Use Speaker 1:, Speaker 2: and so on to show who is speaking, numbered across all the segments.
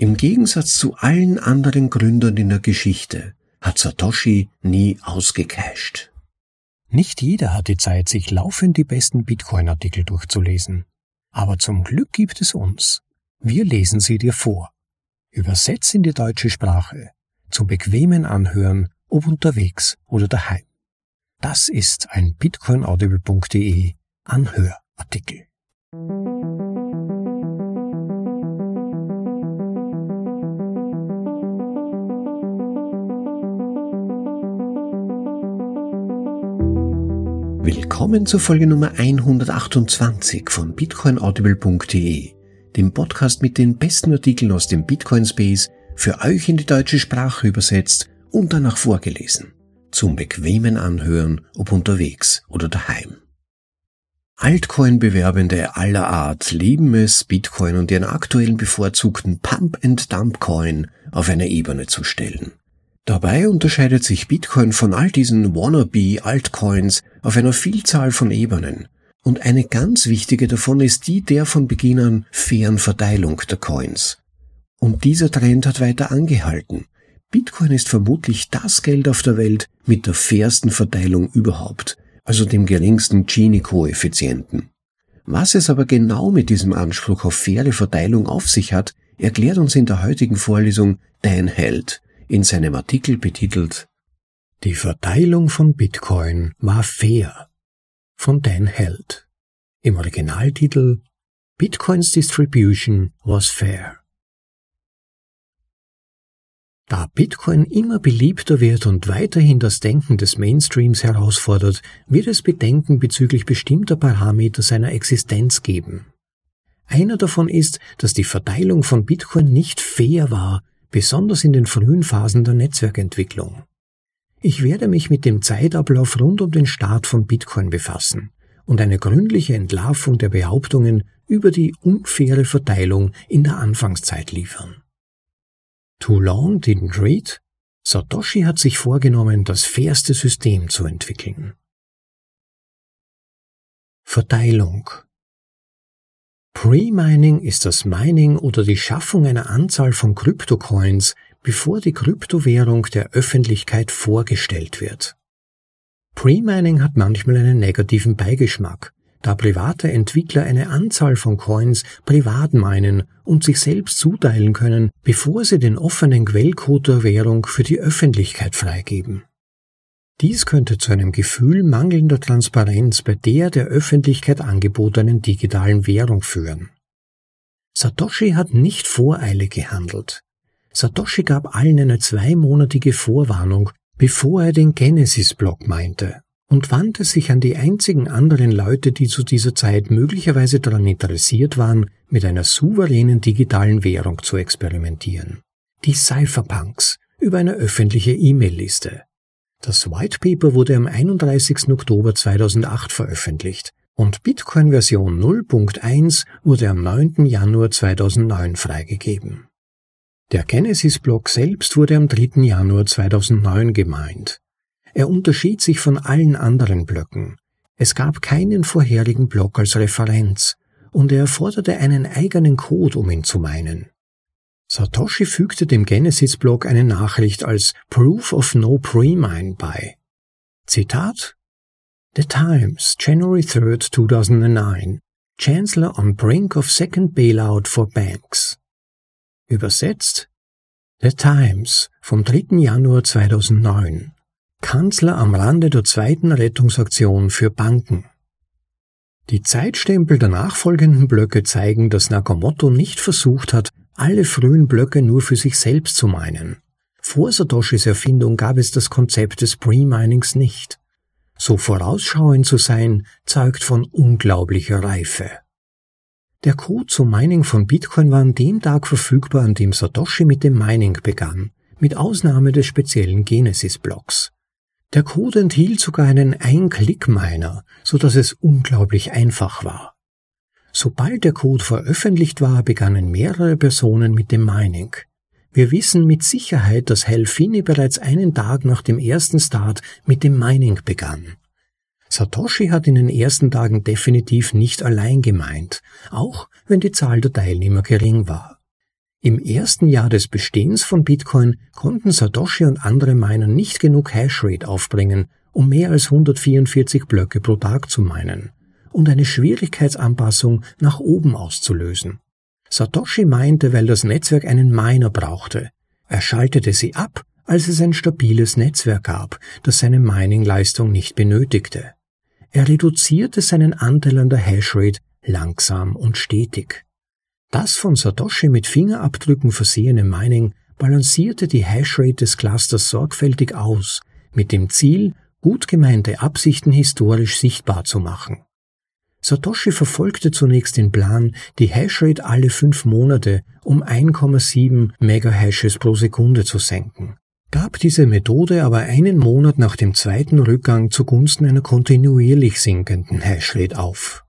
Speaker 1: Im Gegensatz zu allen anderen Gründern in der Geschichte hat Satoshi nie ausgecasht.
Speaker 2: Nicht jeder hat die Zeit, sich laufend die besten Bitcoin-Artikel durchzulesen. Aber zum Glück gibt es uns. Wir lesen sie dir vor. Übersetzt in die deutsche Sprache. Zum bequemen Anhören, ob unterwegs oder daheim. Das ist ein bitcoinaudible.de Anhörartikel.
Speaker 1: Willkommen zur Folge Nummer 128 von bitcoinaudible.de, dem Podcast mit den besten Artikeln aus dem Bitcoin Space, für euch in die deutsche Sprache übersetzt und danach vorgelesen. Zum bequemen Anhören, ob unterwegs oder daheim. Altcoin-Bewerbende aller Art lieben es, Bitcoin und ihren aktuellen bevorzugten Pump-and-Dump-Coin auf eine Ebene zu stellen. Dabei unterscheidet sich Bitcoin von all diesen Wannabe-Altcoins auf einer Vielzahl von Ebenen. Und eine ganz wichtige davon ist die der von Beginn an fairen Verteilung der Coins. Und dieser Trend hat weiter angehalten. Bitcoin ist vermutlich das Geld auf der Welt mit der fairsten Verteilung überhaupt, also dem geringsten Gini-Koeffizienten. Was es aber genau mit diesem Anspruch auf faire Verteilung auf sich hat, erklärt uns in der heutigen Vorlesung Dan Held, in seinem Artikel betitelt
Speaker 2: Die Verteilung von Bitcoin war fair von Dan Held. Im Originaltitel Bitcoins Distribution was fair. Da Bitcoin immer beliebter wird und weiterhin das Denken des Mainstreams herausfordert, wird es Bedenken bezüglich bestimmter Parameter seiner Existenz geben. Einer davon ist, dass die Verteilung von Bitcoin nicht fair war, besonders in den frühen Phasen der Netzwerkentwicklung. Ich werde mich mit dem Zeitablauf rund um den Start von Bitcoin befassen und eine gründliche Entlarvung der Behauptungen über die unfaire Verteilung in der Anfangszeit liefern. Too long didn't read? Satoshi hat sich vorgenommen, das fairste System zu entwickeln. Verteilung Pre-Mining ist das Mining oder die Schaffung einer Anzahl von Kryptocoins, bevor die Kryptowährung der Öffentlichkeit vorgestellt wird. Pre-Mining hat manchmal einen negativen Beigeschmack, da private Entwickler eine Anzahl von Coins privat meinen und sich selbst zuteilen können, bevor sie den offenen Quellcode der Währung für die Öffentlichkeit freigeben. Dies könnte zu einem Gefühl mangelnder Transparenz bei der der Öffentlichkeit angebotenen digitalen Währung führen. Satoshi hat nicht voreilig gehandelt. Satoshi gab allen eine zweimonatige Vorwarnung, bevor er den Genesis-Block meinte, und wandte sich an die einzigen anderen Leute, die zu dieser Zeit möglicherweise daran interessiert waren, mit einer souveränen digitalen Währung zu experimentieren. Die Cypherpunks über eine öffentliche E-Mail-Liste. Das White Paper wurde am 31. Oktober 2008 veröffentlicht und Bitcoin Version 0.1 wurde am 9. Januar 2009 freigegeben. Der Genesis-Block selbst wurde am 3. Januar 2009 gemeint. Er unterschied sich von allen anderen Blöcken. Es gab keinen vorherigen Block als Referenz und er erforderte einen eigenen Code, um ihn zu meinen. Satoshi fügte dem Genesis-Blog eine Nachricht als Proof of No Premine bei. Zitat The Times, January 3, 2009. Chancellor on brink of second bailout for banks. Übersetzt The Times vom 3. Januar 2009. Kanzler am Rande der zweiten Rettungsaktion für Banken. Die Zeitstempel der nachfolgenden Blöcke zeigen, dass Nakamoto nicht versucht hat, alle frühen Blöcke nur für sich selbst zu meinen. Vor Satoshis Erfindung gab es das Konzept des Pre-Minings nicht. So vorausschauend zu sein, zeugt von unglaublicher Reife. Der Code zum Mining von Bitcoin war an dem Tag verfügbar, an dem Satoshi mit dem Mining begann, mit Ausnahme des speziellen Genesis-Blocks. Der Code enthielt sogar einen Ein-Klick-Miner, so dass es unglaublich einfach war. Sobald der Code veröffentlicht war, begannen mehrere Personen mit dem Mining. Wir wissen mit Sicherheit, dass Helfini bereits einen Tag nach dem ersten Start mit dem Mining begann. Satoshi hat in den ersten Tagen definitiv nicht allein gemeint, auch wenn die Zahl der Teilnehmer gering war. Im ersten Jahr des Bestehens von Bitcoin konnten Satoshi und andere Miner nicht genug Hashrate aufbringen, um mehr als 144 Blöcke pro Tag zu meinen und eine Schwierigkeitsanpassung nach oben auszulösen. Satoshi meinte, weil das Netzwerk einen Miner brauchte. Er schaltete sie ab, als es ein stabiles Netzwerk gab, das seine Mining-Leistung nicht benötigte. Er reduzierte seinen Anteil an der Hashrate langsam und stetig. Das von Satoshi mit Fingerabdrücken versehene Mining balancierte die Hashrate des Clusters sorgfältig aus, mit dem Ziel, gut gemeinte Absichten historisch sichtbar zu machen. Satoshi verfolgte zunächst den Plan, die Hashrate alle fünf Monate um 1,7 Megahashes pro Sekunde zu senken, gab diese Methode aber einen Monat nach dem zweiten Rückgang zugunsten einer kontinuierlich sinkenden Hashrate auf.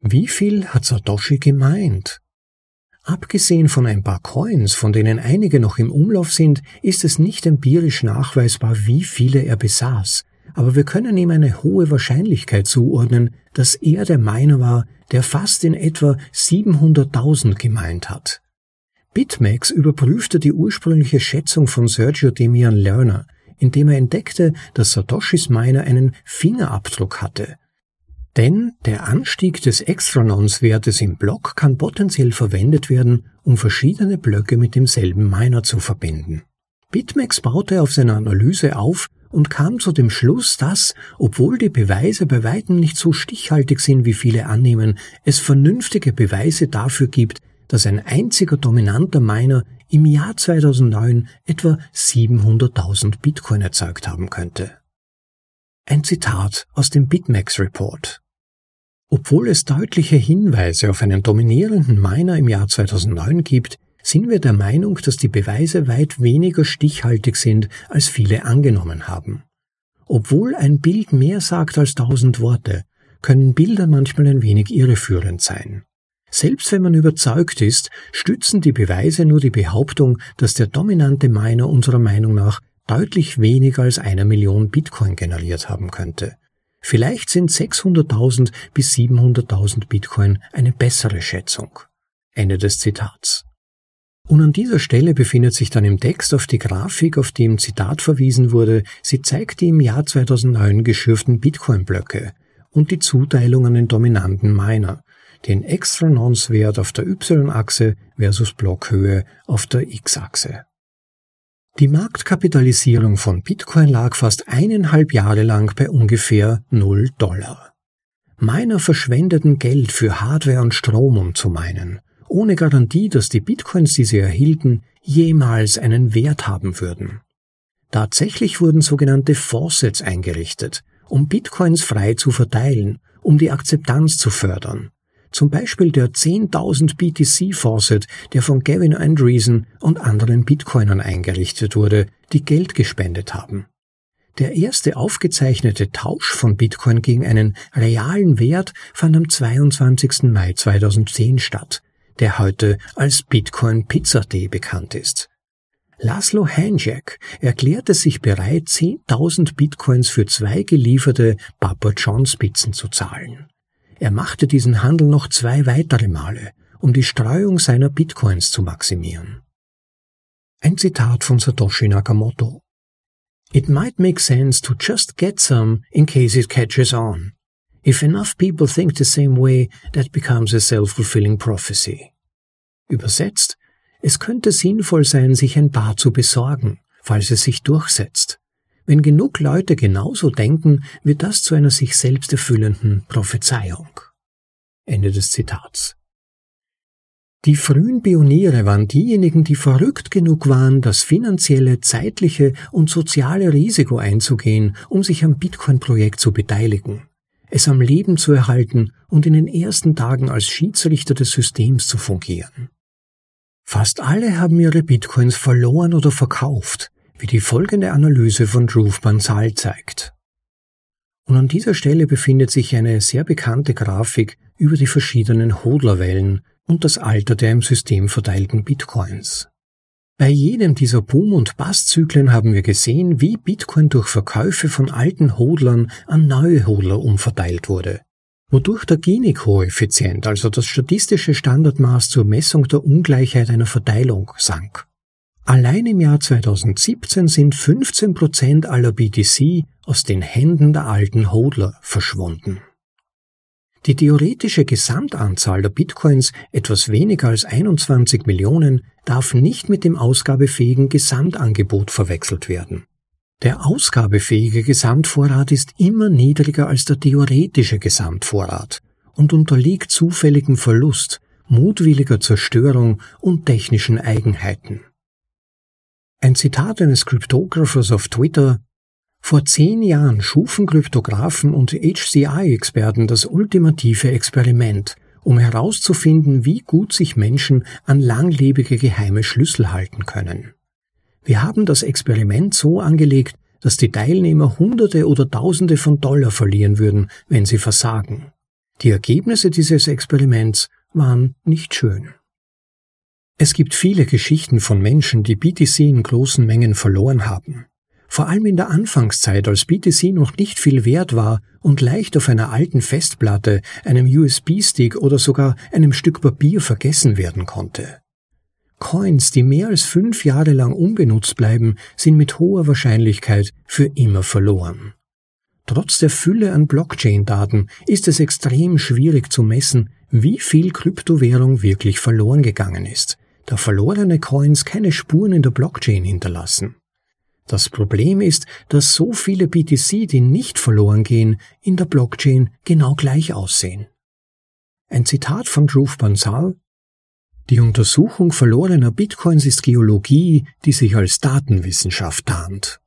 Speaker 2: Wie viel hat Satoshi gemeint? Abgesehen von ein paar Coins, von denen einige noch im Umlauf sind, ist es nicht empirisch nachweisbar, wie viele er besaß, aber wir können ihm eine hohe Wahrscheinlichkeit zuordnen, dass er der Miner war, der fast in etwa 700.000 gemeint hat. BitMEX überprüfte die ursprüngliche Schätzung von Sergio Demian Lerner, indem er entdeckte, dass Satoshis Miner einen Fingerabdruck hatte, denn der Anstieg des Extranons-Wertes im Block kann potenziell verwendet werden, um verschiedene Blöcke mit demselben Miner zu verbinden. BitMEX baute auf seiner Analyse auf und kam zu dem Schluss, dass, obwohl die Beweise bei weitem nicht so stichhaltig sind, wie viele annehmen, es vernünftige Beweise dafür gibt, dass ein einziger dominanter Miner im Jahr 2009 etwa 700.000 Bitcoin erzeugt haben könnte. Ein Zitat aus dem BitMEX Report. Obwohl es deutliche Hinweise auf einen dominierenden Miner im Jahr 2009 gibt, sind wir der Meinung, dass die Beweise weit weniger stichhaltig sind, als viele angenommen haben. Obwohl ein Bild mehr sagt als tausend Worte, können Bilder manchmal ein wenig irreführend sein. Selbst wenn man überzeugt ist, stützen die Beweise nur die Behauptung, dass der dominante Miner unserer Meinung nach deutlich weniger als eine Million Bitcoin generiert haben könnte. Vielleicht sind 600.000 bis 700.000 Bitcoin eine bessere Schätzung. Ende des Zitats. Und an dieser Stelle befindet sich dann im Text auf die Grafik, auf die im Zitat verwiesen wurde. Sie zeigt die im Jahr 2009 geschürften Bitcoin-Blöcke und die Zuteilung an den dominanten Miner, den Extra-Nonce-Wert auf der Y-Achse versus Blockhöhe auf der X-Achse. Die Marktkapitalisierung von Bitcoin lag fast eineinhalb Jahre lang bei ungefähr 0 Dollar. Miner verschwendeten Geld für Hardware und Strom, um zu meinen, ohne Garantie, dass die Bitcoins, die sie erhielten, jemals einen Wert haben würden. Tatsächlich wurden sogenannte Faucets eingerichtet, um Bitcoins frei zu verteilen, um die Akzeptanz zu fördern, zum Beispiel der 10.000 BTC Faucet, der von Gavin Andreessen und anderen Bitcoinern eingerichtet wurde, die Geld gespendet haben. Der erste aufgezeichnete Tausch von Bitcoin gegen einen realen Wert fand am 22. Mai 2010 statt, der heute als Bitcoin Pizza Day bekannt ist. Laszlo Hanjak erklärte sich bereit, 10.000 Bitcoins für zwei gelieferte Papa John's Pizzen zu zahlen. Er machte diesen Handel noch zwei weitere Male, um die Streuung seiner Bitcoins zu maximieren. Ein Zitat von Satoshi Nakamoto. It might make sense to just get some in case it catches on. If enough people think the same way, that becomes a self-fulfilling prophecy. Übersetzt, es könnte sinnvoll sein, sich ein paar zu besorgen, falls es sich durchsetzt. Wenn genug Leute genauso denken, wird das zu einer sich selbst erfüllenden Prophezeiung. Ende des Zitats. Die frühen Pioniere waren diejenigen, die verrückt genug waren, das finanzielle, zeitliche und soziale Risiko einzugehen, um sich am Bitcoin-Projekt zu beteiligen, es am Leben zu erhalten und in den ersten Tagen als Schiedsrichter des Systems zu fungieren. Fast alle haben ihre Bitcoins verloren oder verkauft, wie die folgende Analyse von Dhruv Bansal zeigt. Und an dieser Stelle befindet sich eine sehr bekannte Grafik über die verschiedenen Hodlerwellen und das Alter der im System verteilten Bitcoins. Bei jedem dieser Boom- und Basszyklen haben wir gesehen, wie Bitcoin durch Verkäufe von alten Hodlern an neue Hodler umverteilt wurde. wodurch der Gini-Koeffizient, also das statistische Standardmaß zur Messung der Ungleichheit einer Verteilung, sank. Allein im Jahr 2017 sind 15 Prozent aller BTC aus den Händen der alten Hodler verschwunden. Die theoretische Gesamtanzahl der Bitcoins, etwas weniger als 21 Millionen, darf nicht mit dem ausgabefähigen Gesamtangebot verwechselt werden. Der ausgabefähige Gesamtvorrat ist immer niedriger als der theoretische Gesamtvorrat und unterliegt zufälligem Verlust, mutwilliger Zerstörung und technischen Eigenheiten. Ein Zitat eines Cryptographers auf Twitter vor zehn Jahren schufen Kryptographen und HCI-Experten das ultimative Experiment, um herauszufinden, wie gut sich Menschen an langlebige geheime Schlüssel halten können. Wir haben das Experiment so angelegt, dass die Teilnehmer Hunderte oder Tausende von Dollar verlieren würden, wenn sie versagen. Die Ergebnisse dieses Experiments waren nicht schön. Es gibt viele Geschichten von Menschen, die BTC in großen Mengen verloren haben. Vor allem in der Anfangszeit, als BTC noch nicht viel wert war und leicht auf einer alten Festplatte, einem USB-Stick oder sogar einem Stück Papier vergessen werden konnte. Coins, die mehr als fünf Jahre lang unbenutzt bleiben, sind mit hoher Wahrscheinlichkeit für immer verloren. Trotz der Fülle an Blockchain-Daten ist es extrem schwierig zu messen, wie viel Kryptowährung wirklich verloren gegangen ist, da verlorene Coins keine Spuren in der Blockchain hinterlassen. Das Problem ist, dass so viele BTC, die nicht verloren gehen, in der Blockchain genau gleich aussehen. Ein Zitat von Dhruv Bansal Die Untersuchung verlorener Bitcoins ist Geologie, die sich als Datenwissenschaft tarnt.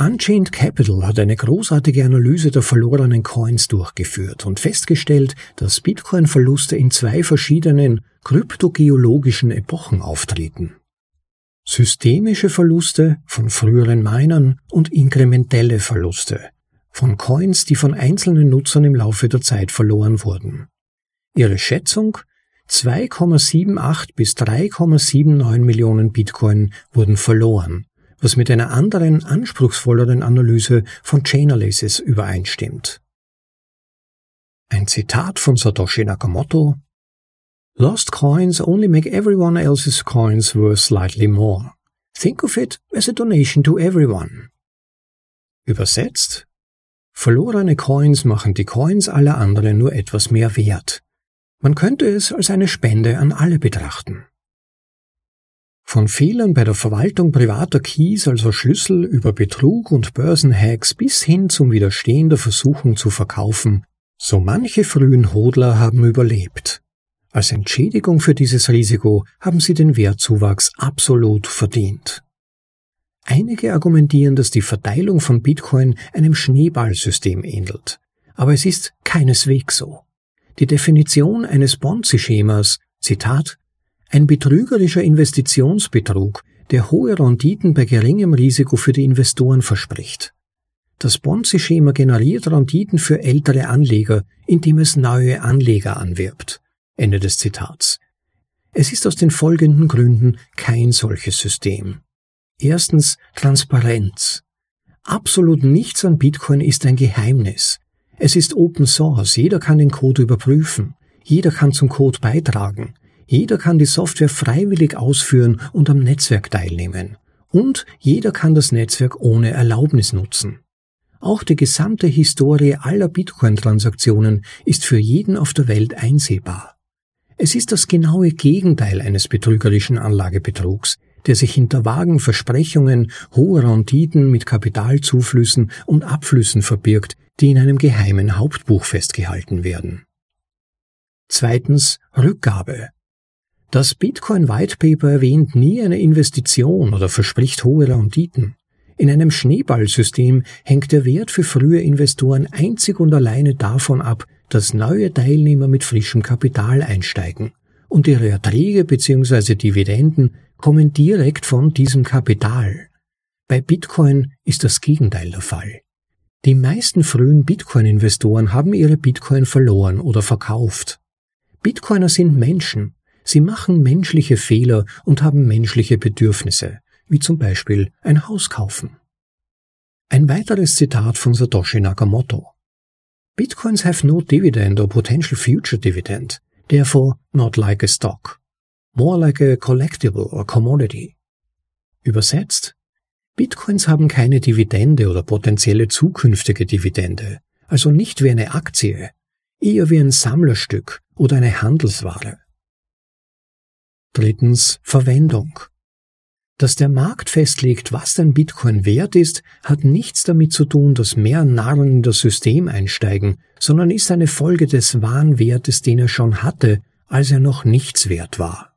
Speaker 2: Unchained Capital hat eine großartige Analyse der verlorenen Coins durchgeführt und festgestellt, dass Bitcoin-Verluste in zwei verschiedenen kryptogeologischen Epochen auftreten. Systemische Verluste von früheren Minern und inkrementelle Verluste von Coins, die von einzelnen Nutzern im Laufe der Zeit verloren wurden. Ihre Schätzung 2,78 bis 3,79 Millionen Bitcoin wurden verloren was mit einer anderen, anspruchsvolleren Analyse von Chainalysis übereinstimmt. Ein Zitat von Satoshi Nakamoto Lost coins only make everyone else's coins worth slightly more. Think of it as a donation to everyone. Übersetzt Verlorene Coins machen die Coins aller anderen nur etwas mehr wert. Man könnte es als eine Spende an alle betrachten. Von Fehlern bei der Verwaltung privater Keys, also Schlüssel, über Betrug und Börsenhacks bis hin zum Widerstehen der Versuchung zu verkaufen, so manche frühen Hodler haben überlebt. Als Entschädigung für dieses Risiko haben sie den Wertzuwachs absolut verdient. Einige argumentieren, dass die Verteilung von Bitcoin einem Schneeballsystem ähnelt. Aber es ist keineswegs so. Die Definition eines Ponzi-Schemas, Zitat, ein betrügerischer Investitionsbetrug, der hohe Renditen bei geringem Risiko für die Investoren verspricht. Das Ponzi-Schema generiert Renditen für ältere Anleger, indem es neue Anleger anwirbt. Ende des Zitats. Es ist aus den folgenden Gründen kein solches System. Erstens Transparenz. Absolut nichts an Bitcoin ist ein Geheimnis. Es ist Open Source, jeder kann den Code überprüfen, jeder kann zum Code beitragen, jeder kann die Software freiwillig ausführen und am Netzwerk teilnehmen. Und jeder kann das Netzwerk ohne Erlaubnis nutzen. Auch die gesamte Historie aller Bitcoin-Transaktionen ist für jeden auf der Welt einsehbar. Es ist das genaue Gegenteil eines betrügerischen Anlagebetrugs, der sich hinter vagen Versprechungen hoher Renditen mit Kapitalzuflüssen und Abflüssen verbirgt, die in einem geheimen Hauptbuch festgehalten werden. Zweitens Rückgabe. Das Bitcoin White Paper erwähnt nie eine Investition oder verspricht hohe Renditen. In einem Schneeballsystem hängt der Wert für frühe Investoren einzig und alleine davon ab, dass neue Teilnehmer mit frischem Kapital einsteigen und ihre Erträge bzw. Dividenden kommen direkt von diesem Kapital. Bei Bitcoin ist das Gegenteil der Fall. Die meisten frühen Bitcoin-Investoren haben ihre Bitcoin verloren oder verkauft. Bitcoiner sind Menschen Sie machen menschliche Fehler und haben menschliche Bedürfnisse, wie zum Beispiel ein Haus kaufen. Ein weiteres Zitat von Satoshi Nakamoto. Bitcoins have no dividend or potential future dividend, therefore not like a stock, more like a collectible or commodity. Übersetzt, Bitcoins haben keine Dividende oder potenzielle zukünftige Dividende, also nicht wie eine Aktie, eher wie ein Sammlerstück oder eine Handelsware. Drittens Verwendung. Dass der Markt festlegt, was ein Bitcoin wert ist, hat nichts damit zu tun, dass mehr Narren in das System einsteigen, sondern ist eine Folge des wahren Wertes, den er schon hatte, als er noch nichts wert war.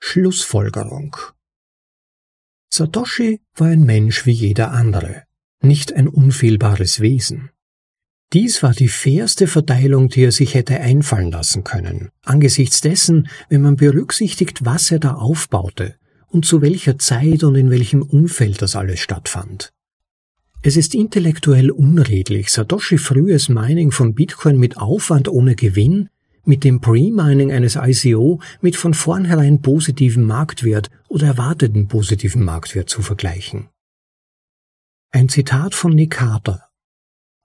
Speaker 2: Schlussfolgerung Satoshi war ein Mensch wie jeder andere, nicht ein unfehlbares Wesen. Dies war die fairste Verteilung, die er sich hätte einfallen lassen können, angesichts dessen, wenn man berücksichtigt, was er da aufbaute und zu welcher Zeit und in welchem Umfeld das alles stattfand. Es ist intellektuell unredlich, Satoshi frühes Mining von Bitcoin mit Aufwand ohne Gewinn mit dem Pre-Mining eines ICO mit von vornherein positivem Marktwert oder erwarteten positiven Marktwert zu vergleichen. Ein Zitat von Nick Carter.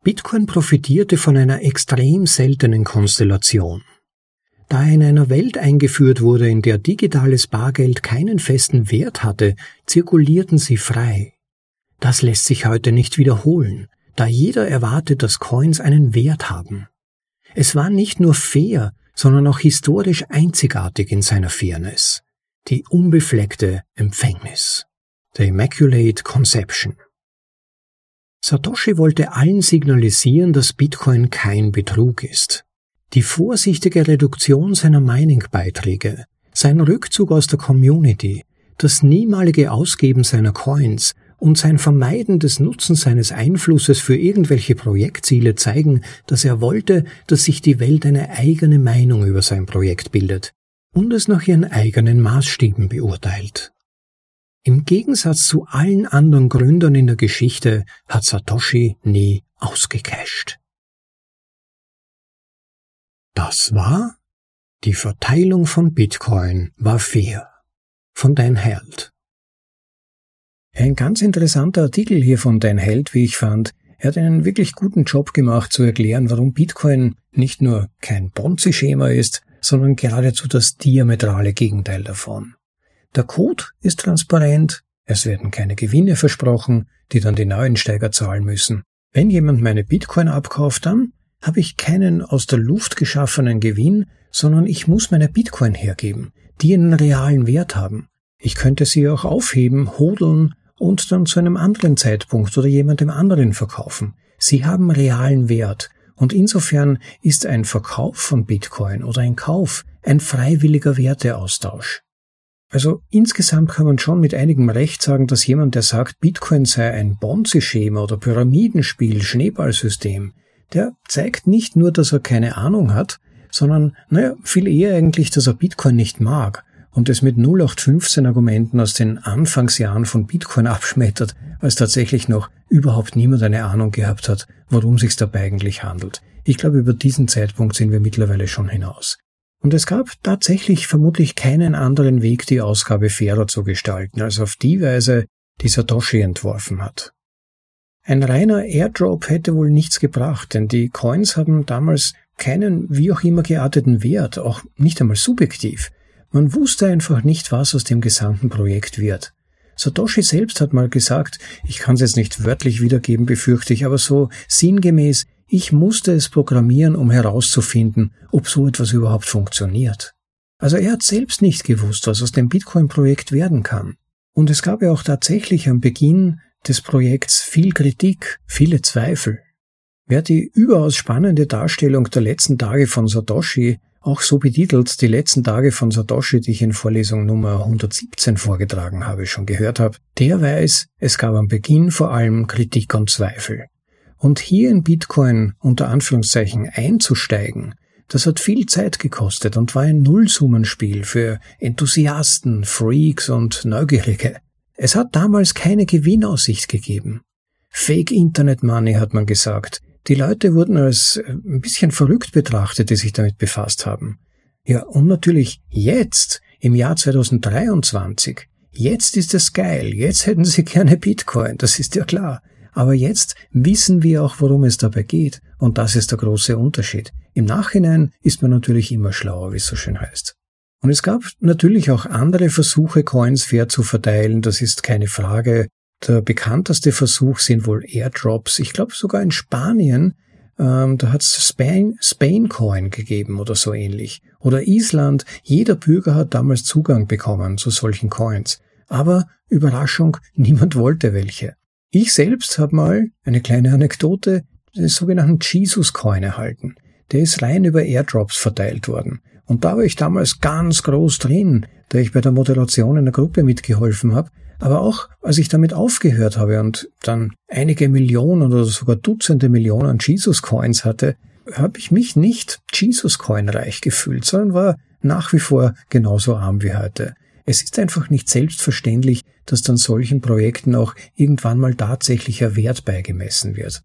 Speaker 2: Bitcoin profitierte von einer extrem seltenen Konstellation. Da er in einer Welt eingeführt wurde, in der digitales Bargeld keinen festen Wert hatte, zirkulierten sie frei. Das lässt sich heute nicht wiederholen, da jeder erwartet, dass Coins einen Wert haben. Es war nicht nur fair, sondern auch historisch einzigartig in seiner Fairness. Die unbefleckte Empfängnis. The Immaculate Conception. Satoshi wollte allen signalisieren, dass Bitcoin kein Betrug ist. Die vorsichtige Reduktion seiner Mining-Beiträge, sein Rückzug aus der Community, das niemalige Ausgeben seiner Coins und sein Vermeiden des Nutzens seines Einflusses für irgendwelche Projektziele zeigen, dass er wollte, dass sich die Welt eine eigene Meinung über sein Projekt bildet und es nach ihren eigenen Maßstäben beurteilt. Im Gegensatz zu allen anderen Gründern in der Geschichte hat Satoshi nie ausgecasht. Das war die Verteilung von Bitcoin war fair von dein Held. Ein ganz interessanter Artikel hier von Dein Held, wie ich fand. Er hat einen wirklich guten Job gemacht zu erklären, warum Bitcoin nicht nur kein Ponzi-Schema ist, sondern geradezu das diametrale Gegenteil davon. Der Code ist transparent, es werden keine Gewinne versprochen, die dann die Neuensteiger zahlen müssen. Wenn jemand meine Bitcoin abkauft, dann habe ich keinen aus der Luft geschaffenen Gewinn, sondern ich muss meine Bitcoin hergeben, die einen realen Wert haben. Ich könnte sie auch aufheben, hodeln und dann zu einem anderen Zeitpunkt oder jemandem anderen verkaufen. Sie haben realen Wert und insofern ist ein Verkauf von Bitcoin oder ein Kauf ein freiwilliger Werteaustausch. Also insgesamt kann man schon mit einigem Recht sagen, dass jemand, der sagt, Bitcoin sei ein Bonzi-Schema oder Pyramidenspiel, Schneeballsystem, der zeigt nicht nur, dass er keine Ahnung hat, sondern, naja, viel eher eigentlich, dass er Bitcoin nicht mag und es mit 0815 Argumenten aus den Anfangsjahren von Bitcoin abschmettert, als tatsächlich noch überhaupt niemand eine Ahnung gehabt hat, worum sich dabei eigentlich handelt. Ich glaube, über diesen Zeitpunkt sind wir mittlerweile schon hinaus. Und es gab tatsächlich vermutlich keinen anderen Weg, die Ausgabe fairer zu gestalten, als auf die Weise, die Satoshi entworfen hat. Ein reiner Airdrop hätte wohl nichts gebracht, denn die Coins haben damals keinen wie auch immer gearteten Wert, auch nicht einmal subjektiv. Man wusste einfach nicht, was aus dem gesamten Projekt wird. Satoshi selbst hat mal gesagt, ich kann es jetzt nicht wörtlich wiedergeben, befürchte ich, aber so sinngemäß, ich musste es programmieren, um herauszufinden, ob so etwas überhaupt funktioniert. Also er hat selbst nicht gewusst, was aus dem Bitcoin-Projekt werden kann. Und es gab ja auch tatsächlich am Beginn des Projekts viel Kritik, viele Zweifel. Wer die überaus spannende Darstellung der letzten Tage von Satoshi auch so betitelt die letzten Tage von Satoshi, die ich in Vorlesung Nummer 117 vorgetragen habe, schon gehört habe, der weiß, es gab am Beginn vor allem Kritik und Zweifel. Und hier in Bitcoin unter Anführungszeichen einzusteigen, das hat viel Zeit gekostet und war ein Nullsummenspiel für Enthusiasten, Freaks und Neugierige. Es hat damals keine Gewinnaussicht gegeben. Fake Internet Money hat man gesagt, die Leute wurden als äh, ein bisschen verrückt betrachtet, die sich damit befasst haben. Ja, und natürlich jetzt, im Jahr 2023, jetzt ist es geil, jetzt hätten sie gerne Bitcoin, das ist ja klar. Aber jetzt wissen wir auch, worum es dabei geht. Und das ist der große Unterschied. Im Nachhinein ist man natürlich immer schlauer, wie es so schön heißt. Und es gab natürlich auch andere Versuche, Coins fair zu verteilen, das ist keine Frage. Der bekannteste Versuch sind wohl Airdrops. Ich glaube sogar in Spanien, ähm, da hat es Spain, Spain Coin gegeben oder so ähnlich. Oder Island, jeder Bürger hat damals Zugang bekommen zu solchen Coins. Aber Überraschung, niemand wollte welche. Ich selbst habe mal eine kleine Anekdote den sogenannten Jesus Coin erhalten. Der ist rein über Airdrops verteilt worden. Und da war ich damals ganz groß drin, da ich bei der Moderation in der Gruppe mitgeholfen habe. Aber auch als ich damit aufgehört habe und dann einige Millionen oder sogar Dutzende Millionen Jesus Coins hatte, habe ich mich nicht Jesus Coin reich gefühlt, sondern war nach wie vor genauso arm wie heute. Es ist einfach nicht selbstverständlich, dass dann solchen Projekten auch irgendwann mal tatsächlicher Wert beigemessen wird.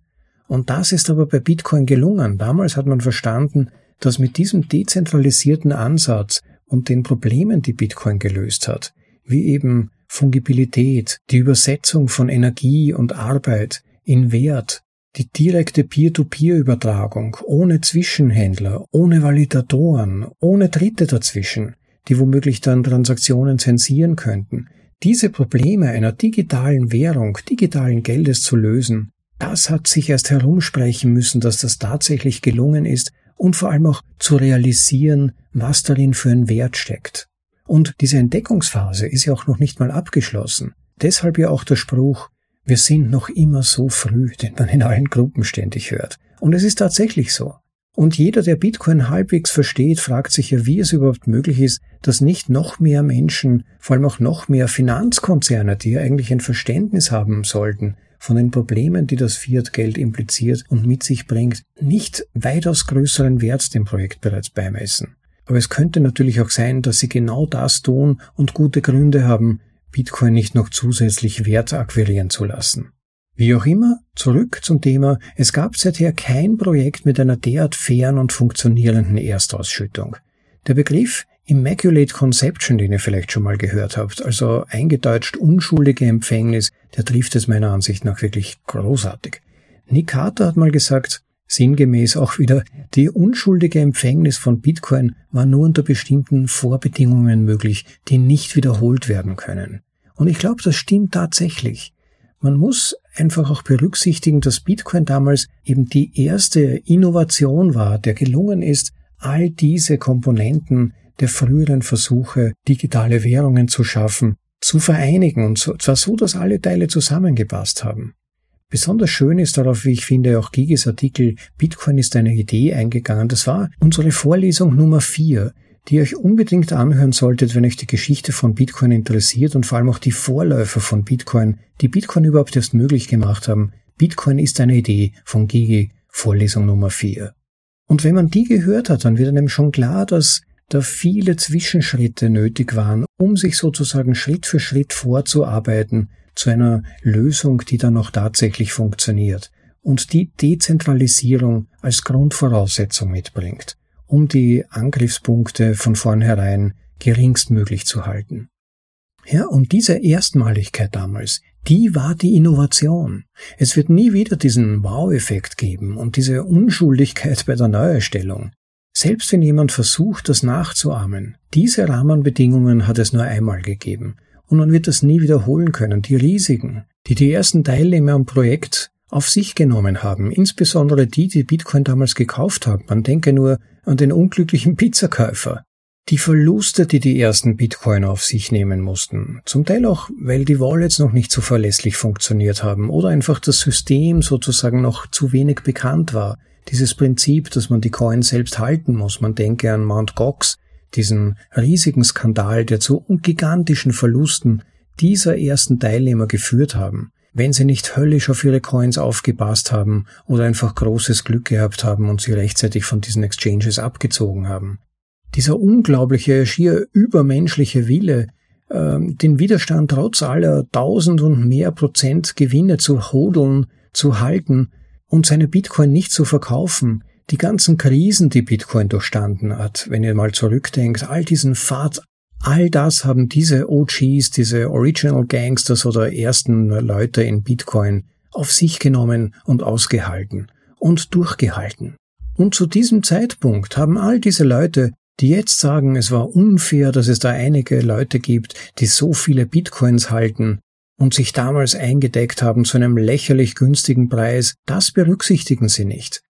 Speaker 2: Und das ist aber bei Bitcoin gelungen. Damals hat man verstanden, dass mit diesem dezentralisierten Ansatz und den Problemen, die Bitcoin gelöst hat, wie eben Fungibilität, die Übersetzung von Energie und Arbeit in Wert, die direkte Peer-to-Peer-Übertragung ohne Zwischenhändler, ohne Validatoren, ohne Dritte dazwischen, die womöglich dann Transaktionen zensieren könnten. Diese Probleme einer digitalen Währung, digitalen Geldes zu lösen, das hat sich erst herumsprechen müssen, dass das tatsächlich gelungen ist und vor allem auch zu realisieren, was darin für ein Wert steckt. Und diese Entdeckungsphase ist ja auch noch nicht mal abgeschlossen. Deshalb ja auch der Spruch, wir sind noch immer so früh, den man in allen Gruppen ständig hört. Und es ist tatsächlich so. Und jeder, der Bitcoin halbwegs versteht, fragt sich ja, wie es überhaupt möglich ist, dass nicht noch mehr Menschen, vor allem auch noch mehr Finanzkonzerne, die ja eigentlich ein Verständnis haben sollten, von den Problemen, die das Fiat-Geld impliziert und mit sich bringt, nicht weitaus größeren Wert dem Projekt bereits beimessen. Aber es könnte natürlich auch sein, dass sie genau das tun und gute Gründe haben, Bitcoin nicht noch zusätzlich Wert akquirieren zu lassen. Wie auch immer, zurück zum Thema, es gab seither kein Projekt mit einer derart fairen und funktionierenden Erstausschüttung. Der Begriff Immaculate Conception, den ihr vielleicht schon mal gehört habt, also eingedeutscht unschuldige Empfängnis, der trifft es meiner Ansicht nach wirklich großartig. Nick Carter hat mal gesagt, sinngemäß auch wieder, die unschuldige Empfängnis von Bitcoin war nur unter bestimmten Vorbedingungen möglich, die nicht wiederholt werden können. Und ich glaube, das stimmt tatsächlich. Man muss einfach auch berücksichtigen, dass Bitcoin damals eben die erste Innovation war, der gelungen ist, all diese Komponenten der früheren Versuche, digitale Währungen zu schaffen, zu vereinigen und zwar so, dass alle Teile zusammengepasst haben. Besonders schön ist darauf, wie ich finde, auch Gigis Artikel Bitcoin ist eine Idee eingegangen. Das war unsere Vorlesung Nummer vier, die ihr euch unbedingt anhören solltet, wenn euch die Geschichte von Bitcoin interessiert und vor allem auch die Vorläufer von Bitcoin, die Bitcoin überhaupt erst möglich gemacht haben. Bitcoin ist eine Idee von Gigi, Vorlesung Nummer vier. Und wenn man die gehört hat, dann wird einem schon klar, dass da viele Zwischenschritte nötig waren, um sich sozusagen Schritt für Schritt vorzuarbeiten zu einer Lösung, die dann auch tatsächlich funktioniert und die Dezentralisierung als Grundvoraussetzung mitbringt, um die Angriffspunkte von vornherein geringstmöglich zu halten. Ja, und diese Erstmaligkeit damals, die war die Innovation. Es wird nie wieder diesen Wow-Effekt geben und diese Unschuldigkeit bei der Neuerstellung. Selbst wenn jemand versucht, das nachzuahmen, diese Rahmenbedingungen hat es nur einmal gegeben und man wird das nie wiederholen können. Die Risiken, die die ersten Teilnehmer am Projekt auf sich genommen haben, insbesondere die, die Bitcoin damals gekauft haben. Man denke nur an den unglücklichen Pizzakäufer. Die Verluste, die die ersten Bitcoiner auf sich nehmen mussten, zum Teil auch, weil die Wallets noch nicht so verlässlich funktioniert haben oder einfach das System sozusagen noch zu wenig bekannt war, dieses Prinzip, dass man die Coins selbst halten muss. Man denke an Mount Gox, diesen riesigen Skandal, der zu gigantischen Verlusten dieser ersten Teilnehmer geführt haben, wenn sie nicht höllisch auf ihre Coins aufgepasst haben oder einfach großes Glück gehabt haben und sie rechtzeitig von diesen Exchanges abgezogen haben. Dieser unglaubliche, schier übermenschliche Wille, ähm, den Widerstand trotz aller tausend und mehr Prozent Gewinne zu hodeln, zu halten, und seine Bitcoin nicht zu verkaufen, die ganzen Krisen, die Bitcoin durchstanden hat, wenn ihr mal zurückdenkt, all diesen Pfad, all das haben diese OGs, diese Original Gangsters oder ersten Leute in Bitcoin auf sich genommen und ausgehalten und durchgehalten. Und zu diesem Zeitpunkt haben all diese Leute, die jetzt sagen, es war unfair, dass es da einige Leute gibt, die so viele Bitcoins halten und sich damals eingedeckt haben zu einem lächerlich günstigen Preis, das berücksichtigen sie nicht.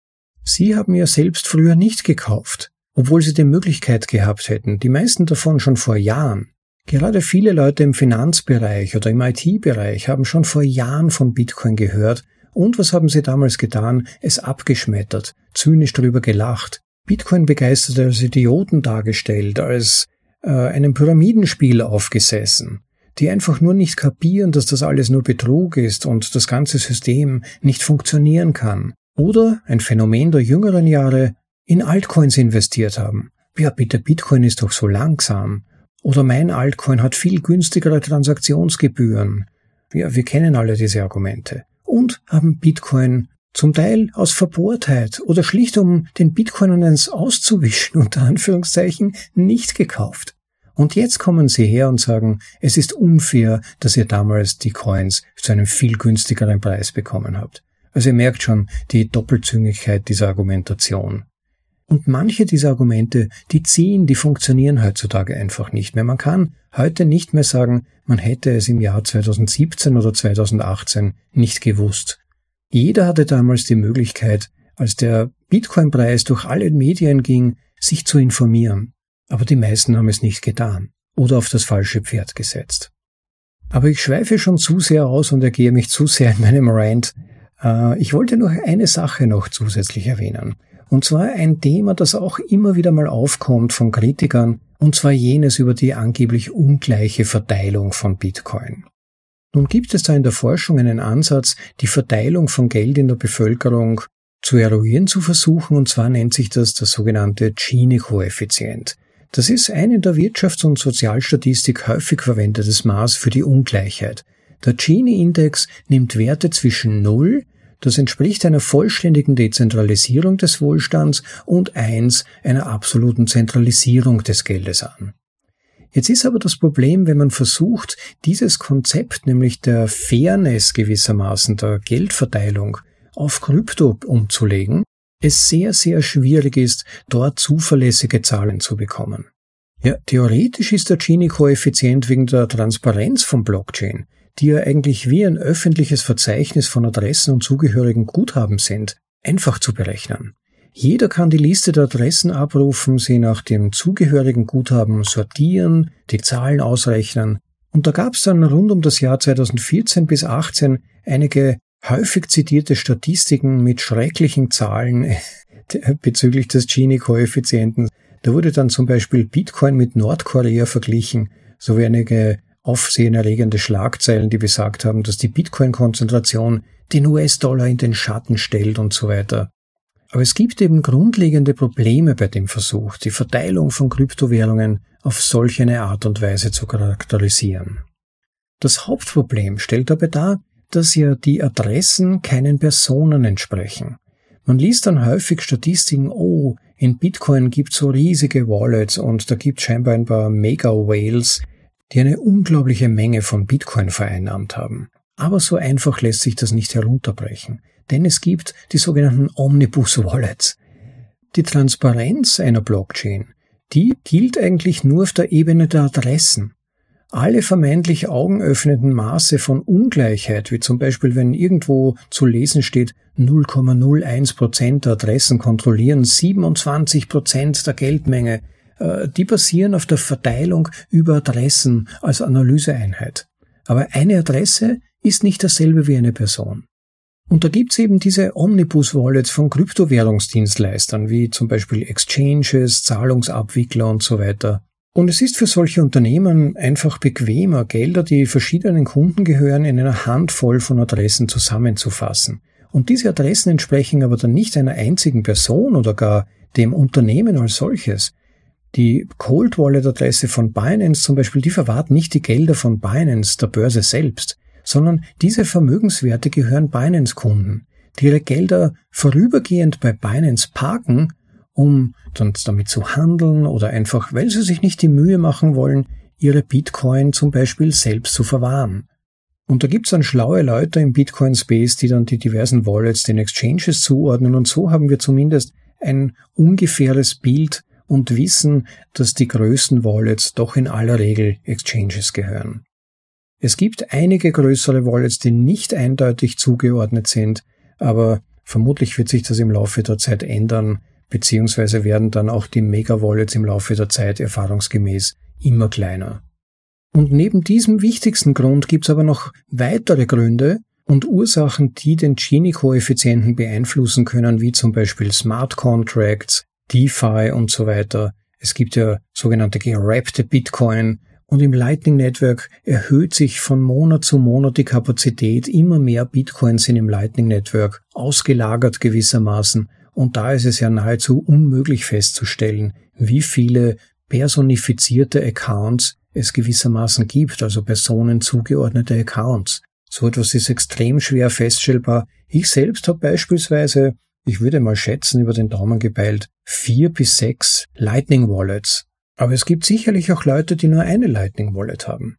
Speaker 2: Sie haben ja selbst früher nicht gekauft, obwohl sie die Möglichkeit gehabt hätten, die meisten davon schon vor Jahren. Gerade viele Leute im Finanzbereich oder im IT-Bereich haben schon vor Jahren von Bitcoin gehört und was haben sie damals getan? Es abgeschmettert, zynisch darüber gelacht, Bitcoin begeisterte als Idioten dargestellt, als äh, einem Pyramidenspiel aufgesessen, die einfach nur nicht kapieren, dass das alles nur Betrug ist und das ganze System nicht funktionieren kann. Oder ein Phänomen der jüngeren Jahre in Altcoins investiert haben. Ja, bitte, Bitcoin ist doch so langsam. Oder mein Altcoin hat viel günstigere Transaktionsgebühren. Ja, wir kennen alle diese Argumente. Und haben Bitcoin zum Teil aus Verbohrtheit oder schlicht um den Bitcoin eins auszuwischen, unter Anführungszeichen, nicht gekauft. Und jetzt kommen sie her und sagen, es ist unfair, dass ihr damals die Coins zu einem viel günstigeren Preis bekommen habt. Also ihr merkt schon die Doppelzüngigkeit dieser Argumentation. Und manche dieser Argumente, die ziehen, die funktionieren heutzutage einfach nicht mehr. Man kann heute nicht mehr sagen, man hätte es im Jahr 2017 oder 2018 nicht gewusst. Jeder hatte damals die Möglichkeit, als der Bitcoin-Preis durch alle Medien ging, sich zu informieren. Aber die meisten haben es nicht getan oder auf das falsche Pferd gesetzt. Aber ich schweife schon zu sehr aus und ergehe mich zu sehr in meinem Rant. Äh, ich wollte nur eine Sache noch zusätzlich erwähnen. Und zwar ein Thema, das auch immer wieder mal aufkommt von Kritikern, und zwar jenes über die angeblich ungleiche Verteilung von Bitcoin. Nun gibt es da in der Forschung einen Ansatz, die Verteilung von Geld in der Bevölkerung zu eruieren zu versuchen, und zwar nennt sich das das sogenannte Gini-Koeffizient. Das ist ein in der Wirtschafts- und Sozialstatistik häufig verwendetes Maß für die Ungleichheit. Der Gini-Index nimmt Werte zwischen 0, das entspricht einer vollständigen Dezentralisierung des Wohlstands, und 1, einer absoluten Zentralisierung des Geldes an. Jetzt ist aber das Problem, wenn man versucht, dieses Konzept, nämlich der Fairness gewissermaßen der Geldverteilung, auf Krypto umzulegen, es sehr, sehr schwierig ist, dort zuverlässige Zahlen zu bekommen. Ja, theoretisch ist der Gini-Koeffizient wegen der Transparenz von Blockchain, die ja eigentlich wie ein öffentliches Verzeichnis von Adressen und zugehörigen Guthaben sind, einfach zu berechnen. Jeder kann die Liste der Adressen abrufen, sie nach dem zugehörigen Guthaben sortieren, die Zahlen ausrechnen. Und da gab es dann rund um das Jahr 2014 bis 2018 einige häufig zitierte Statistiken mit schrecklichen Zahlen bezüglich des Gini-Koeffizienten. Da wurde dann zum Beispiel Bitcoin mit Nordkorea verglichen, sowie einige aufsehenerregende Schlagzeilen, die besagt haben, dass die Bitcoin-Konzentration den US-Dollar in den Schatten stellt und so weiter. Aber es gibt eben grundlegende Probleme bei dem Versuch, die Verteilung von Kryptowährungen auf solch eine Art und Weise zu charakterisieren. Das Hauptproblem stellt dabei dar, dass ja die Adressen keinen Personen entsprechen. Man liest dann häufig Statistiken, oh, in Bitcoin gibt so riesige Wallets und da gibt scheinbar ein paar Mega-Whales, die eine unglaubliche Menge von Bitcoin vereinnahmt haben. Aber so einfach lässt sich das nicht herunterbrechen denn es gibt die sogenannten Omnibus Wallets. Die Transparenz einer Blockchain, die gilt eigentlich nur auf der Ebene der Adressen. Alle vermeintlich augenöffnenden Maße von Ungleichheit, wie zum Beispiel wenn irgendwo zu lesen steht, 0,01 Prozent der Adressen kontrollieren 27 Prozent der Geldmenge, äh, die basieren auf der Verteilung über Adressen als Analyseeinheit. Aber eine Adresse ist nicht dasselbe wie eine Person. Und da gibt's eben diese Omnibus-Wallets von Kryptowährungsdienstleistern, wie zum Beispiel Exchanges, Zahlungsabwickler und so weiter. Und es ist für solche Unternehmen einfach bequemer, Gelder, die verschiedenen Kunden gehören, in einer Handvoll von Adressen zusammenzufassen. Und diese Adressen entsprechen aber dann nicht einer einzigen Person oder gar dem Unternehmen als solches. Die Cold Wallet Adresse von Binance zum Beispiel, die verwahrt nicht die Gelder von Binance, der Börse selbst, sondern diese Vermögenswerte gehören Binance-Kunden, die ihre Gelder vorübergehend bei Binance parken, um dann damit zu handeln oder einfach, weil sie sich nicht die Mühe machen wollen, ihre Bitcoin zum Beispiel selbst zu verwahren. Und da gibt's dann schlaue Leute im Bitcoin-Space, die dann die diversen Wallets den Exchanges zuordnen. Und so haben wir zumindest ein ungefähres Bild und wissen, dass die größten Wallets doch in aller Regel Exchanges gehören. Es gibt einige größere Wallets, die nicht eindeutig zugeordnet sind, aber vermutlich wird sich das im Laufe der Zeit ändern, beziehungsweise werden dann auch die Mega-Wallets im Laufe der Zeit erfahrungsgemäß immer kleiner. Und neben diesem wichtigsten Grund gibt es aber noch weitere Gründe und Ursachen, die den Gini-Koeffizienten beeinflussen können, wie zum Beispiel Smart Contracts, DeFi und so weiter. Es gibt ja sogenannte gerappte Bitcoin und im Lightning Network erhöht sich von Monat zu Monat die Kapazität. Immer mehr Bitcoins sind im Lightning Network ausgelagert gewissermaßen und da ist es ja nahezu unmöglich festzustellen, wie viele personifizierte Accounts es gewissermaßen gibt, also Personen zugeordnete Accounts. So etwas ist extrem schwer feststellbar. Ich selbst habe beispielsweise, ich würde mal schätzen, über den Daumen gebeilt, vier bis sechs Lightning Wallets. Aber es gibt sicherlich auch Leute, die nur eine Lightning Wallet haben,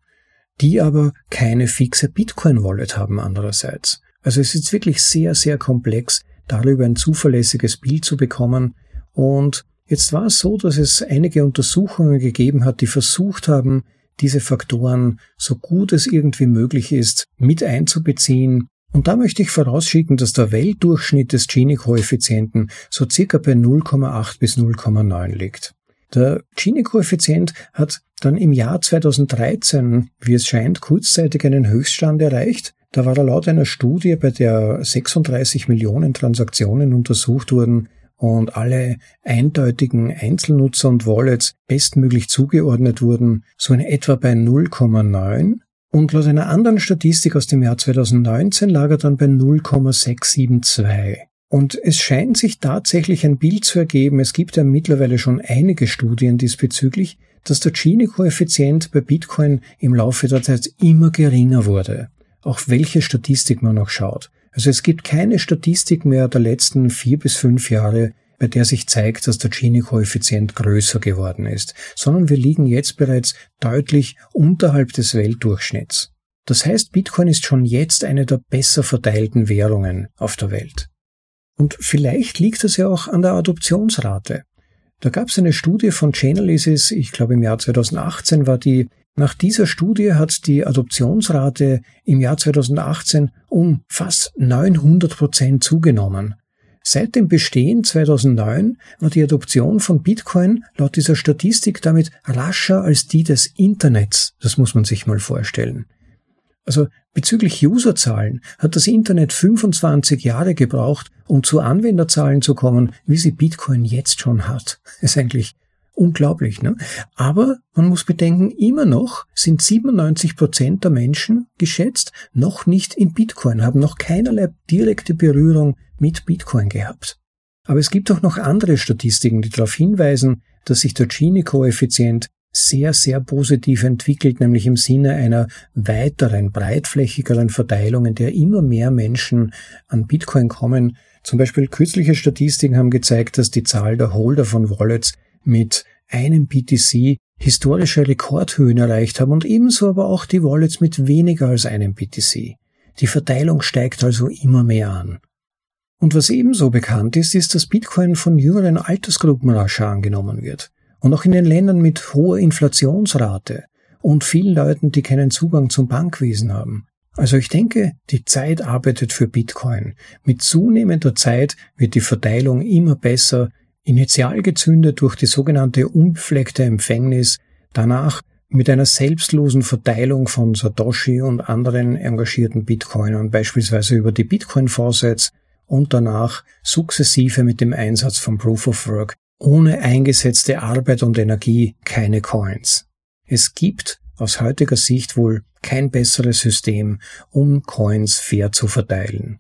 Speaker 2: die aber keine fixe Bitcoin Wallet haben andererseits. Also es ist wirklich sehr, sehr komplex, darüber ein zuverlässiges Bild zu bekommen und Jetzt war es so, dass es einige Untersuchungen gegeben hat, die versucht haben, diese Faktoren so gut es irgendwie möglich ist mit einzubeziehen. Und da möchte ich vorausschicken, dass der Weltdurchschnitt des Gini-Koeffizienten so circa bei 0,8 bis 0,9 liegt. Der Gini-Koeffizient hat dann im Jahr 2013, wie es scheint, kurzzeitig einen Höchststand erreicht. Da war er laut einer Studie, bei der 36 Millionen Transaktionen untersucht wurden, und alle eindeutigen Einzelnutzer und Wallets bestmöglich zugeordnet wurden, so in etwa bei 0,9 und laut einer anderen Statistik aus dem Jahr 2019 lag er dann bei 0,672. Und es scheint sich tatsächlich ein Bild zu ergeben, es gibt ja mittlerweile schon einige Studien diesbezüglich, dass der Gini-Koeffizient bei Bitcoin im Laufe der Zeit immer geringer wurde. Auch welche Statistik man noch schaut. Also es gibt keine Statistik mehr der letzten vier bis fünf Jahre, bei der sich zeigt, dass der Gini-Koeffizient größer geworden ist, sondern wir liegen jetzt bereits deutlich unterhalb des Weltdurchschnitts. Das heißt, Bitcoin ist schon jetzt eine der besser verteilten Währungen auf der Welt. Und vielleicht liegt das ja auch an der Adoptionsrate. Da gab es eine Studie von Chainalysis, ich glaube im Jahr 2018 war die, nach dieser Studie hat die Adoptionsrate im Jahr 2018 um fast 900 Prozent zugenommen. Seit dem Bestehen 2009 war die Adoption von Bitcoin laut dieser Statistik damit rascher als die des Internets. Das muss man sich mal vorstellen. Also bezüglich Userzahlen hat das Internet 25 Jahre gebraucht, um zu Anwenderzahlen zu kommen, wie sie Bitcoin jetzt schon hat. ist eigentlich unglaublich. Ne? Aber man muss bedenken, immer noch sind 97 Prozent der Menschen geschätzt noch nicht in Bitcoin, haben noch keinerlei direkte Berührung mit Bitcoin gehabt. Aber es gibt auch noch andere Statistiken, die darauf hinweisen, dass sich der Gini-Koeffizient sehr, sehr positiv entwickelt, nämlich im Sinne einer weiteren, breitflächigeren Verteilung, in der immer mehr Menschen an Bitcoin kommen. Zum Beispiel kürzliche Statistiken haben gezeigt, dass die Zahl der Holder von Wallets mit einem BTC historische Rekordhöhen erreicht haben und ebenso aber auch die Wallets mit weniger als einem BTC. Die Verteilung steigt also immer mehr an. Und was ebenso bekannt ist, ist, dass Bitcoin von jüngeren Altersgruppen rascher angenommen wird. Und auch in den Ländern mit hoher Inflationsrate und vielen Leuten, die keinen Zugang zum Bankwesen haben. Also ich denke, die Zeit arbeitet für Bitcoin. Mit zunehmender Zeit wird die Verteilung immer besser, initial gezündet durch die sogenannte unbefleckte Empfängnis, danach mit einer selbstlosen Verteilung von Satoshi und anderen engagierten Bitcoinern, beispielsweise über die Bitcoin-Faucets und danach sukzessive mit dem Einsatz von Proof of Work. Ohne eingesetzte Arbeit und Energie keine Coins. Es gibt aus heutiger Sicht wohl kein besseres System, um Coins fair zu verteilen.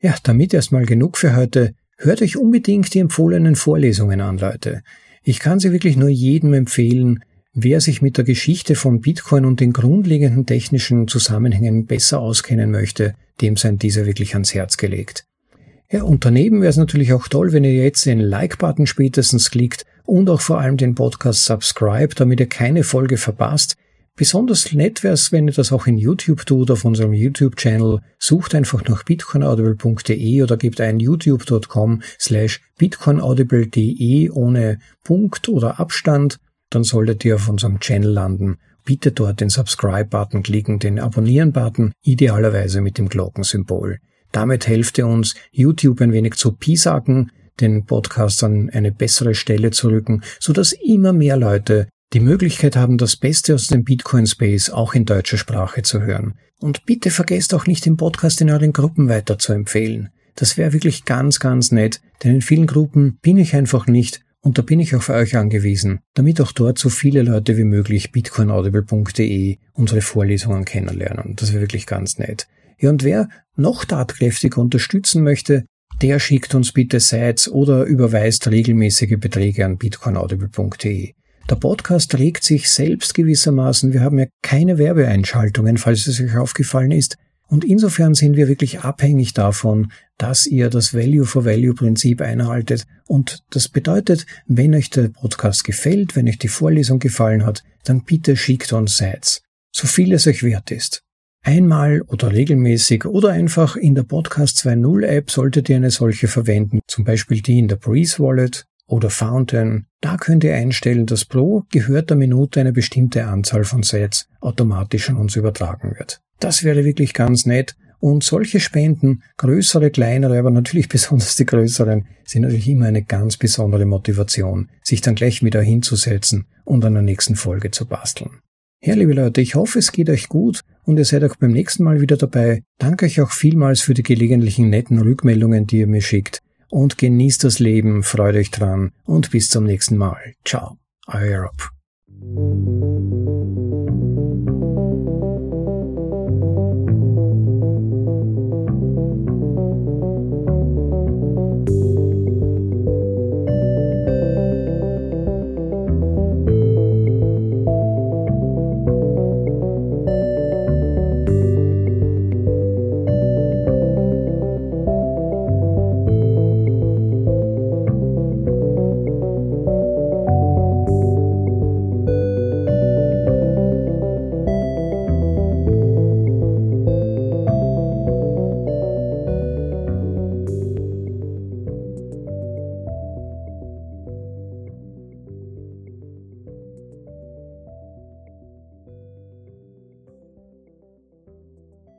Speaker 2: Ja, damit erstmal genug für heute. Hört euch unbedingt die empfohlenen Vorlesungen an, Leute. Ich kann sie wirklich nur jedem empfehlen, wer sich mit der Geschichte von Bitcoin und den grundlegenden technischen Zusammenhängen besser auskennen möchte, dem sein dieser wirklich ans Herz gelegt. Ja, und daneben wäre es natürlich auch toll, wenn ihr jetzt den Like-Button spätestens klickt und auch vor allem den Podcast subscribe, damit ihr keine Folge verpasst. Besonders nett wäre es, wenn ihr das auch in YouTube tut, auf unserem YouTube-Channel. Sucht einfach nach bitcoinaudible.de oder gebt ein youtube.com slash bitcoinaudible.de ohne Punkt oder Abstand. Dann solltet ihr auf unserem Channel landen. Bitte dort den Subscribe-Button klicken, den Abonnieren-Button, idealerweise mit dem Glockensymbol. Damit helft ihr uns, YouTube ein wenig zu piesacken, den Podcast an eine bessere Stelle zu rücken, sodass immer mehr Leute die Möglichkeit haben, das Beste aus dem Bitcoin Space auch in deutscher Sprache zu hören. Und bitte vergesst auch nicht, den Podcast in euren Gruppen weiter zu empfehlen. Das wäre wirklich ganz, ganz nett, denn in vielen Gruppen bin ich einfach nicht und da bin ich auf euch angewiesen, damit auch dort so viele Leute wie möglich bitcoinaudible.de unsere Vorlesungen kennenlernen. Das wäre wirklich ganz nett. Ja, und wer noch tatkräftig unterstützen möchte, der schickt uns bitte Sites oder überweist regelmäßige Beträge an bitcoinaudible.de. Der Podcast regt sich selbst gewissermaßen. Wir haben ja keine Werbeeinschaltungen, falls es euch aufgefallen ist. Und insofern sind wir wirklich abhängig davon, dass ihr das Value-for-Value-Prinzip einhaltet. Und das bedeutet, wenn euch der Podcast gefällt, wenn euch die Vorlesung gefallen hat, dann bitte schickt uns Sites. So viel es euch wert ist. Einmal oder regelmäßig oder einfach in der Podcast 2.0 App solltet ihr eine solche verwenden, zum Beispiel die in der Breeze Wallet oder Fountain. Da könnt ihr einstellen, dass pro gehörter Minute eine bestimmte Anzahl von Sets automatisch an uns übertragen wird. Das wäre wirklich ganz nett. Und solche Spenden, größere, kleinere, aber natürlich besonders die größeren, sind natürlich immer eine ganz besondere Motivation, sich dann gleich wieder hinzusetzen und an der nächsten Folge zu basteln. Ja, liebe Leute, ich hoffe, es geht euch gut und ihr seid auch beim nächsten Mal wieder dabei. Danke euch auch vielmals für die gelegentlichen netten Rückmeldungen, die ihr mir schickt und genießt das Leben, freut euch dran und bis zum nächsten Mal. Ciao, euer Rob.